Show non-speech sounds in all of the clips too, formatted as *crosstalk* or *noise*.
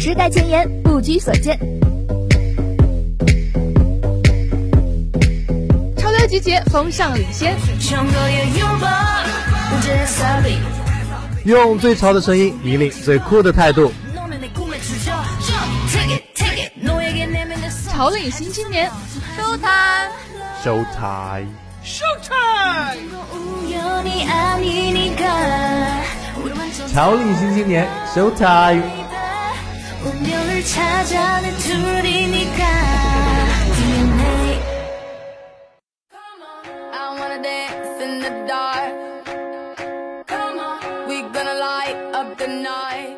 时代前沿，不拘所见。潮流集结，风尚领先。用最潮的声音引领最酷的态度。潮领新青年，Show time。Show time。Show time。潮领新青年 운명을 찾아낸 둘이니까 DNA Come on, I wanna dance in the dark Come on, we gonna light up the night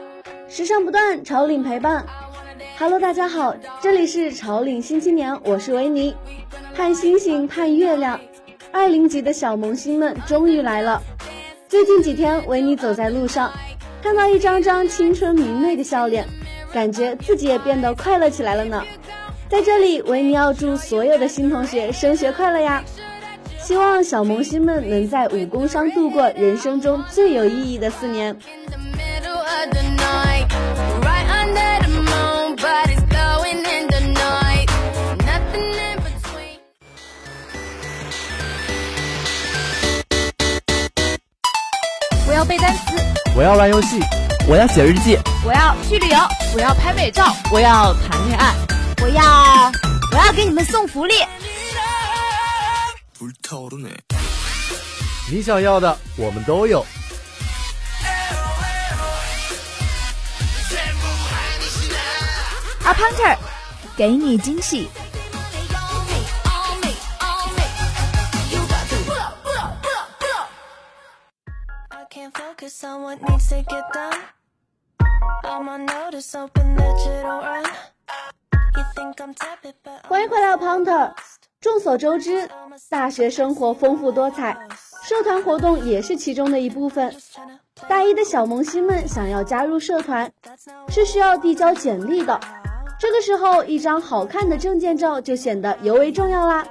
时尚不断，潮领陪伴。Hello，大家好，这里是潮领新青年，我是维尼。盼星星盼月亮，二零级的小萌新们终于来了。最近几天，维尼走在路上，看到一张张青春明媚的笑脸，感觉自己也变得快乐起来了呢。在这里，维尼要祝所有的新同学升学快乐呀！希望小萌新们能在武功上度过人生中最有意义的四年。我要背单词，我要玩游戏，我要写日记，我要去旅游，我要拍美照，我要谈恋爱，我要我要给你们送福利。你想要的，我们都有。阿 Punter，给你惊喜。欢迎回来，Punter。众所周知，大学生活丰富多彩，社团活动也是其中的一部分。大一的小萌新们想要加入社团，是需要递交简历的。这个时候，一张好看的证件照就显得尤为重要啦。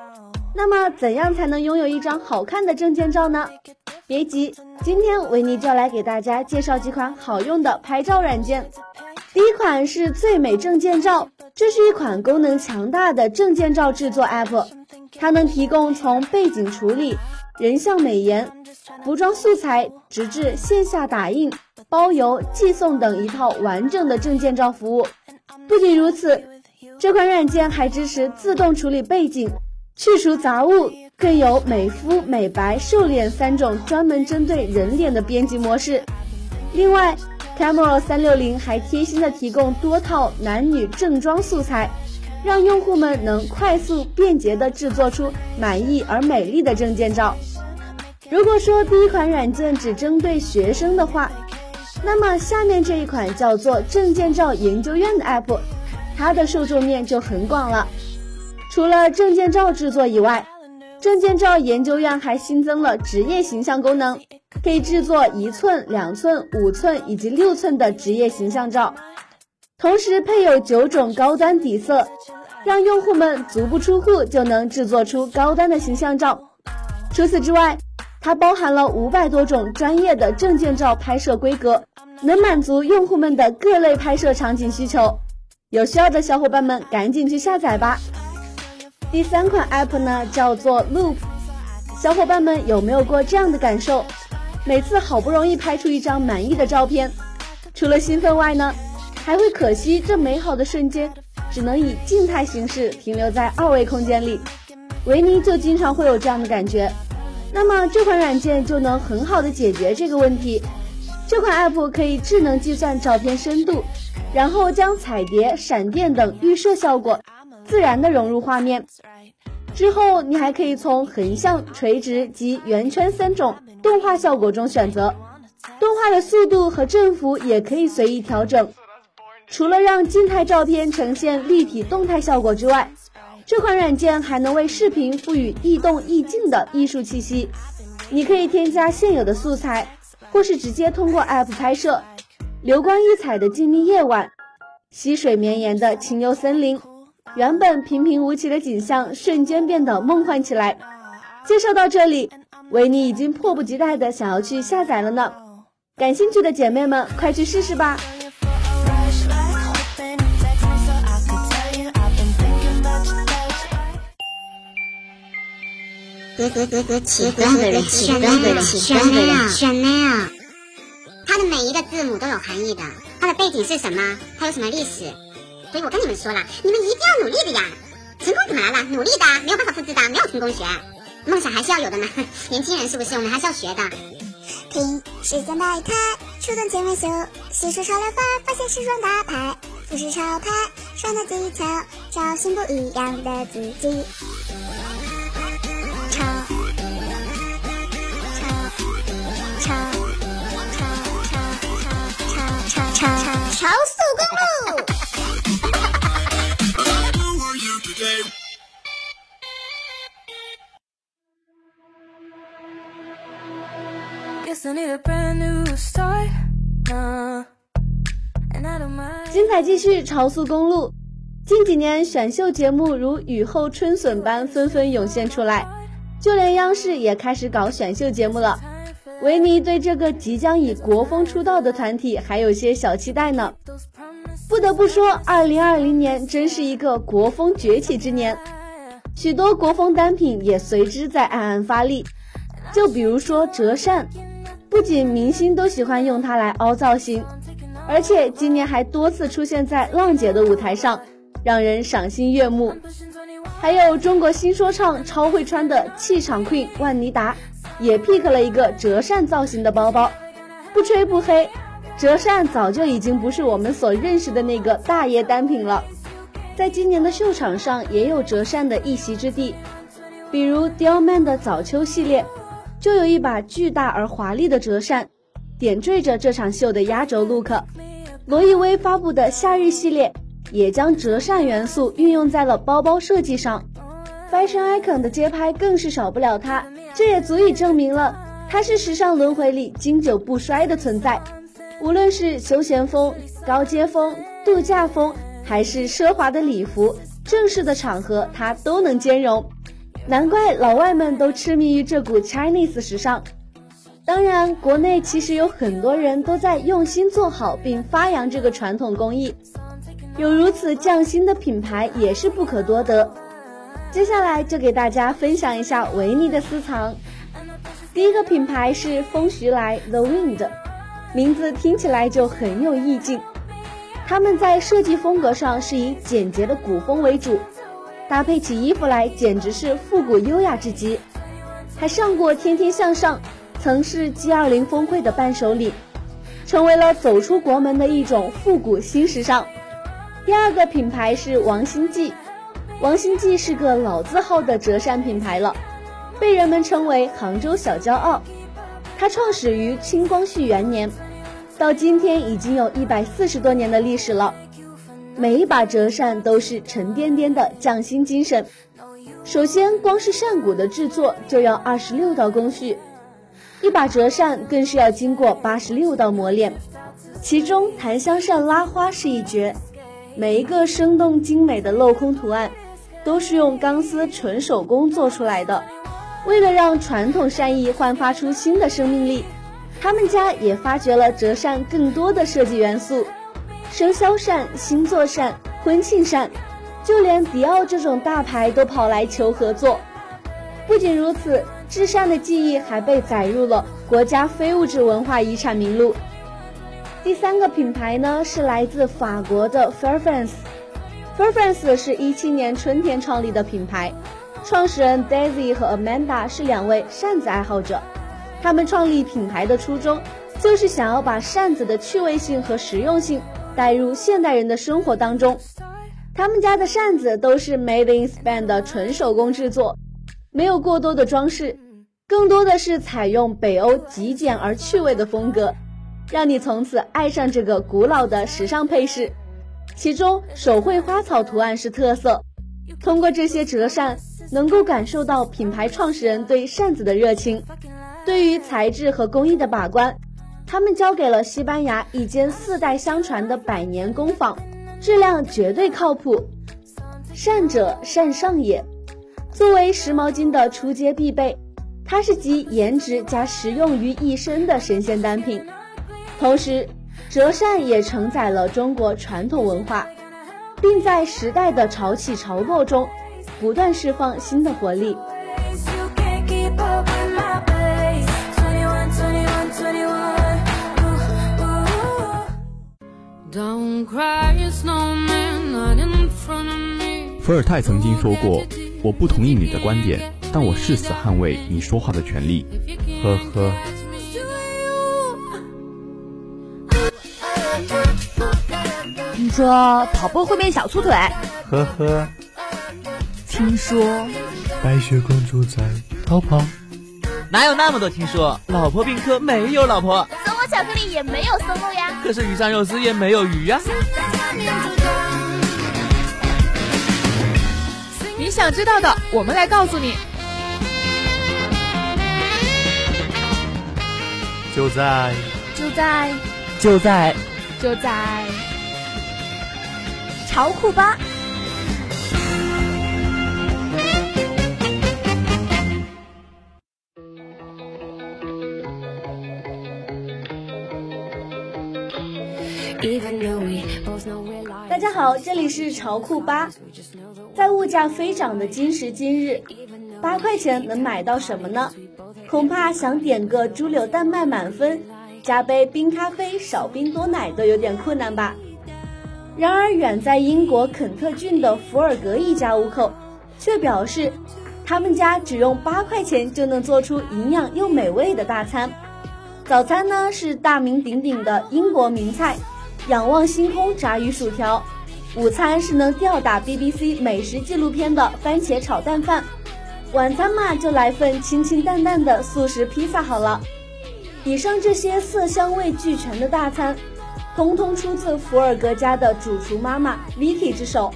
那么，怎样才能拥有一张好看的证件照呢？别急，今天维尼就来给大家介绍几款好用的拍照软件。第一款是最美证件照，这是一款功能强大的证件照制作 App，它能提供从背景处理、人像美颜、服装素材，直至线下打印、包邮、寄送等一套完整的证件照服务。不仅如此，这款软件还支持自动处理背景。去除杂物，更有美肤、美白、瘦脸三种专门针对人脸的编辑模式。另外，Camera 三六零还贴心的提供多套男女正装素材，让用户们能快速便捷的制作出满意而美丽的证件照。如果说第一款软件只针对学生的话，那么下面这一款叫做证件照研究院的 App，它的受众面就很广了。除了证件照制作以外，证件照研究院还新增了职业形象功能，可以制作一寸、两寸、五寸以及六寸的职业形象照，同时配有九种高端底色，让用户们足不出户就能制作出高端的形象照。除此之外，它包含了五百多种专业的证件照拍摄规格，能满足用户们的各类拍摄场景需求。有需要的小伙伴们赶紧去下载吧。第三款 app 呢，叫做 Loop。小伙伴们有没有过这样的感受？每次好不容易拍出一张满意的照片，除了兴奋外呢，还会可惜这美好的瞬间只能以静态形式停留在二维空间里。维尼就经常会有这样的感觉。那么这款软件就能很好的解决这个问题。这款 app 可以智能计算照片深度，然后将彩蝶、闪电等预设效果。自然的融入画面之后，你还可以从横向、垂直及圆圈三种动画效果中选择，动画的速度和振幅也可以随意调整。除了让静态照片呈现立体动态效果之外，这款软件还能为视频赋予易动易静的艺术气息。你可以添加现有的素材，或是直接通过 App 拍摄，流光溢彩的静谧夜晚，溪水绵延的清幽森林。原本平平无奇的景象瞬间变得梦幻起来。介绍到这里，维尼已经迫不及待的想要去下载了呢。感兴趣的姐妹们，快去试试吧！格格格格奇，香奈儿，香奈儿，香奈儿，香奈儿。它的每一个字母都有含义的。它的背景是什么？它有什么历史？所以我跟你们说了，你们一定要努力的呀！成功怎么来了？努力的，没有办法复制的，没有成功学。梦想还是要有的嘛，*laughs* 年轻人是不是？我们还是要学的。听时间百态，出动千万秀，吸收潮流发，发现时装大牌，服饰潮牌，穿搭技巧，找寻不一样的自己。精彩继续，超速公路。近几年选秀节目如雨后春笋般纷纷涌现出来，就连央视也开始搞选秀节目了。维尼对这个即将以国风出道的团体还有些小期待呢。不得不说，二零二零年真是一个国风崛起之年，许多国风单品也随之在暗暗发力。就比如说折扇。不仅明星都喜欢用它来凹造型，而且今年还多次出现在浪姐的舞台上，让人赏心悦目。还有中国新说唱超会穿的气场 queen 万妮达，也 pick 了一个折扇造型的包包。不吹不黑，折扇早就已经不是我们所认识的那个大爷单品了。在今年的秀场上也有折扇的一席之地，比如 Dior Man 的早秋系列。就有一把巨大而华丽的折扇，点缀着这场秀的压轴 look。罗意威发布的夏日系列也将折扇元素运用在了包包设计上。Fashion icon 的街拍更是少不了它，这也足以证明了它是时尚轮回里经久不衰的存在。无论是休闲风、高阶风、度假风，还是奢华的礼服、正式的场合，它都能兼容。难怪老外们都痴迷于这股 Chinese 时尚。当然，国内其实有很多人都在用心做好并发扬这个传统工艺，有如此匠心的品牌也是不可多得。接下来就给大家分享一下维尼的私藏。第一个品牌是风徐来 The Wind，名字听起来就很有意境。他们在设计风格上是以简洁的古风为主。搭配起衣服来，简直是复古优雅至极，还上过《天天向上》，曾是 G20 峰会的伴手礼，成为了走出国门的一种复古新时尚。第二个品牌是王心记，王心记是个老字号的折扇品牌了，被人们称为杭州小骄傲。它创始于清光绪元年，到今天已经有一百四十多年的历史了。每一把折扇都是沉甸甸的匠心精神。首先，光是扇骨的制作就要二十六道工序，一把折扇更是要经过八十六道磨练。其中，檀香扇拉花是一绝，每一个生动精美的镂空图案，都是用钢丝纯手工做出来的。为了让传统扇艺焕发出新的生命力，他们家也发掘了折扇更多的设计元素。生肖扇、星座扇、婚庆扇，就连迪奥这种大牌都跑来求合作。不仅如此，制扇的技艺还被载入了国家非物质文化遗产名录。第三个品牌呢，是来自法国的 Fairfrance。Fairfrance 是一七年春天创立的品牌，创始人 Daisy 和 Amanda 是两位扇子爱好者。他们创立品牌的初衷，就是想要把扇子的趣味性和实用性。带入现代人的生活当中，他们家的扇子都是 Made in Spain 的纯手工制作，没有过多的装饰，更多的是采用北欧极简而趣味的风格，让你从此爱上这个古老的时尚配饰。其中手绘花草图案是特色，通过这些折扇，能够感受到品牌创始人对扇子的热情，对于材质和工艺的把关。他们交给了西班牙一间四代相传的百年工坊，质量绝对靠谱。善者善上也，作为时髦巾的出街必备，它是集颜值加实用于一身的神仙单品。同时，折扇也承载了中国传统文化，并在时代的潮起潮落中不断释放新的活力。伏尔泰曾经说过：“我不同意你的观点，但我誓死捍卫你说话的权利。”呵呵。听 *laughs* 说跑步会变小粗腿，呵呵。听说白雪公主在逃跑，哪有那么多听说？老婆病科没有老婆。巧克力也没有松露呀。可是鱼香肉丝也没有鱼呀。你想知道的，我们来告诉你。就在就在就在就在潮酷吧。大家好，这里是潮酷吧。在物价飞涨的今时今日，八块钱能买到什么呢？恐怕想点个猪柳蛋麦满分，加杯冰咖啡少冰多奶都有点困难吧。然而，远在英国肯特郡的福尔格一家五口，却表示，他们家只用八块钱就能做出营养又美味的大餐。早餐呢是大名鼎鼎的英国名菜——仰望星空炸鱼薯条；午餐是能吊打 BBC 美食纪录片的番茄炒蛋饭。晚餐嘛，就来份清清淡淡的素食披萨好了。以上这些色香味俱全的大餐，通通出自福尔格家的主厨妈妈 Vicky 之手。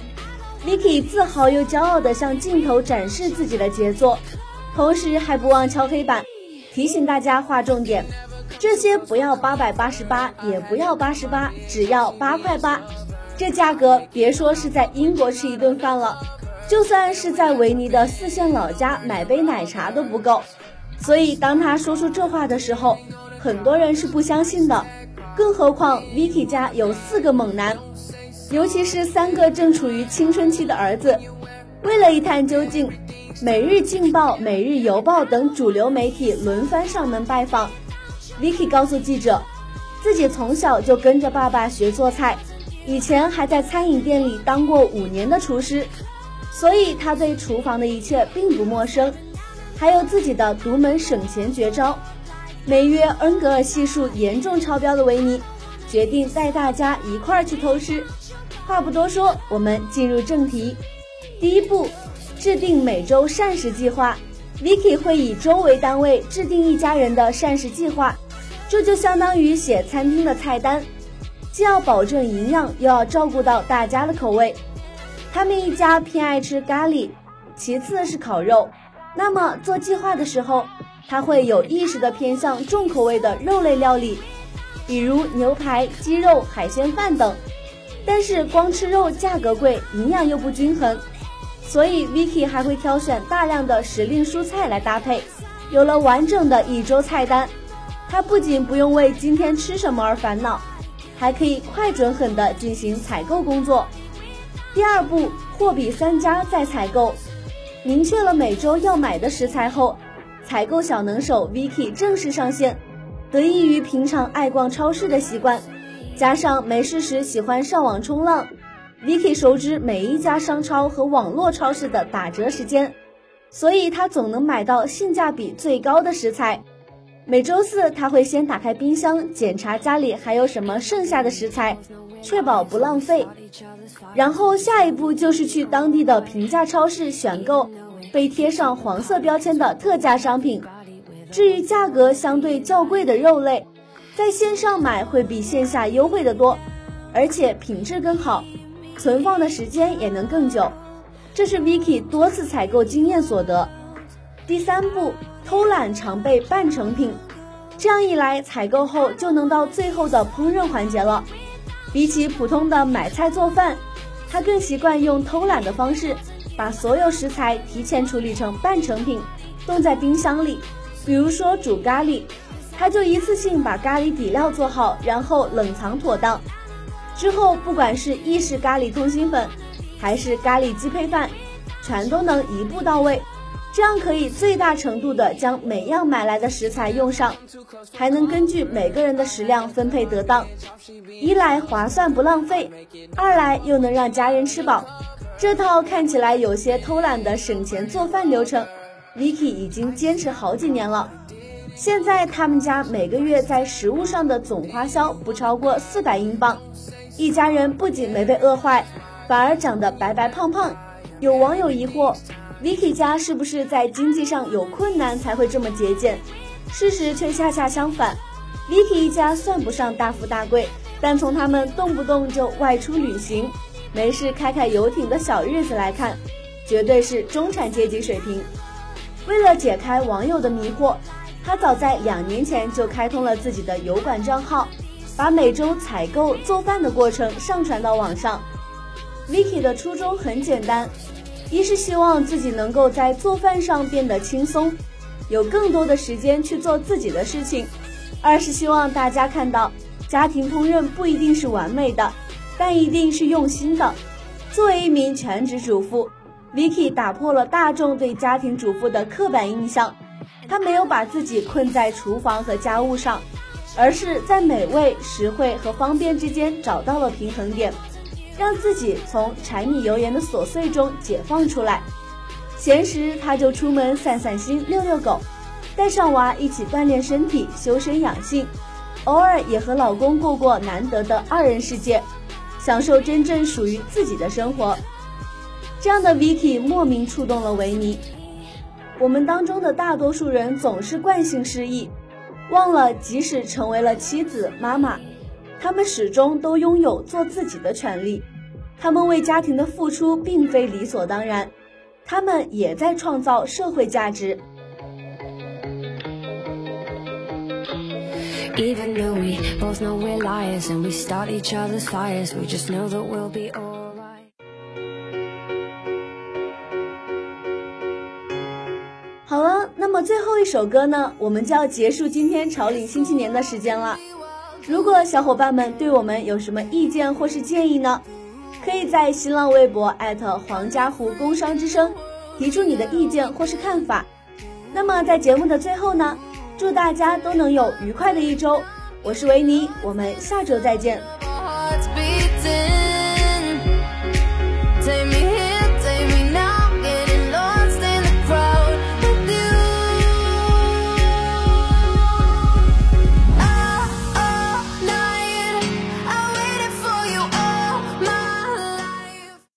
Vicky 自豪又骄傲地向镜头展示自己的杰作，同时还不忘敲黑板，提醒大家划重点：这些不要八百八十八，也不要八十八，只要八块八。这价格，别说是在英国吃一顿饭了。就算是在维尼的四线老家买杯奶茶都不够，所以当他说出这话的时候，很多人是不相信的。更何况 Vicky 家有四个猛男，尤其是三个正处于青春期的儿子。为了一探究竟，《每日劲报》《每日邮报》等主流媒体轮番上门拜访。Vicky 告诉记者，自己从小就跟着爸爸学做菜，以前还在餐饮店里当过五年的厨师。所以他对厨房的一切并不陌生，还有自己的独门省钱绝招。每月恩格尔系数严重超标的维尼，决定带大家一块儿去偷吃。话不多说，我们进入正题。第一步，制定每周膳食计划。Vicky 会以周为单位制定一家人的膳食计划，这就相当于写餐厅的菜单，既要保证营养，又要照顾到大家的口味。他们一家偏爱吃咖喱，其次是烤肉。那么做计划的时候，他会有意识的偏向重口味的肉类料理，比如牛排、鸡肉、海鲜饭等。但是光吃肉价格贵，营养又不均衡，所以 Vicky 还会挑选大量的时令蔬菜来搭配。有了完整的一周菜单，他不仅不用为今天吃什么而烦恼，还可以快准狠地进行采购工作。第二步，货比三家再采购。明确了每周要买的食材后，采购小能手 Vicky 正式上线。得益于平常爱逛超市的习惯，加上没事时喜欢上网冲浪，Vicky 熟知每一家商超和网络超市的打折时间，所以他总能买到性价比最高的食材。每周四，他会先打开冰箱检查家里还有什么剩下的食材，确保不浪费。然后下一步就是去当地的平价超市选购被贴上黄色标签的特价商品。至于价格相对较贵的肉类，在线上买会比线下优惠的多，而且品质更好，存放的时间也能更久。这是 Vicky 多次采购经验所得。第三步。偷懒常备半成品，这样一来，采购后就能到最后的烹饪环节了。比起普通的买菜做饭，他更习惯用偷懒的方式，把所有食材提前处理成半成品，冻在冰箱里。比如说煮咖喱，他就一次性把咖喱底料做好，然后冷藏妥当。之后不管是意式咖喱通心粉，还是咖喱鸡配饭，全都能一步到位。这样可以最大程度的将每样买来的食材用上，还能根据每个人的食量分配得当，一来划算不浪费，二来又能让家人吃饱。这套看起来有些偷懒的省钱做饭流程，Vicky 已经坚持好几年了。现在他们家每个月在食物上的总花销不超过四百英镑，一家人不仅没被饿坏，反而长得白白胖胖。有网友疑惑，Vicky 家是不是在经济上有困难才会这么节俭？事实却恰恰相反，Vicky 一家算不上大富大贵，但从他们动不动就外出旅行。没事开开游艇的小日子来看，绝对是中产阶级水平。为了解开网友的迷惑，他早在两年前就开通了自己的油管账号，把每周采购做饭的过程上传到网上。Vicky 的初衷很简单，一是希望自己能够在做饭上变得轻松，有更多的时间去做自己的事情；二是希望大家看到，家庭烹饪不一定是完美的。但一定是用心的。作为一名全职主妇，Vicky 打破了大众对家庭主妇的刻板印象。她没有把自己困在厨房和家务上，而是在美味、实惠和方便之间找到了平衡点，让自己从柴米油盐的琐碎中解放出来。闲时，他就出门散散心、遛遛狗，带上娃一起锻炼身体、修身养性，偶尔也和老公过过难得的二人世界。享受真正属于自己的生活，这样的 Vicky 莫名触动了维尼。我们当中的大多数人总是惯性失忆，忘了即使成为了妻子、妈妈，他们始终都拥有做自己的权利。他们为家庭的付出并非理所当然，他们也在创造社会价值。好了，那么最后一首歌呢，我们就要结束今天潮领新青年的时间了。如果小伙伴们对我们有什么意见或是建议呢，可以在新浪微博艾特黄家湖工商之声提出你的意见或是看法。那么在节目的最后呢？祝大家都能有愉快的一周，我是维尼，我们下周再见。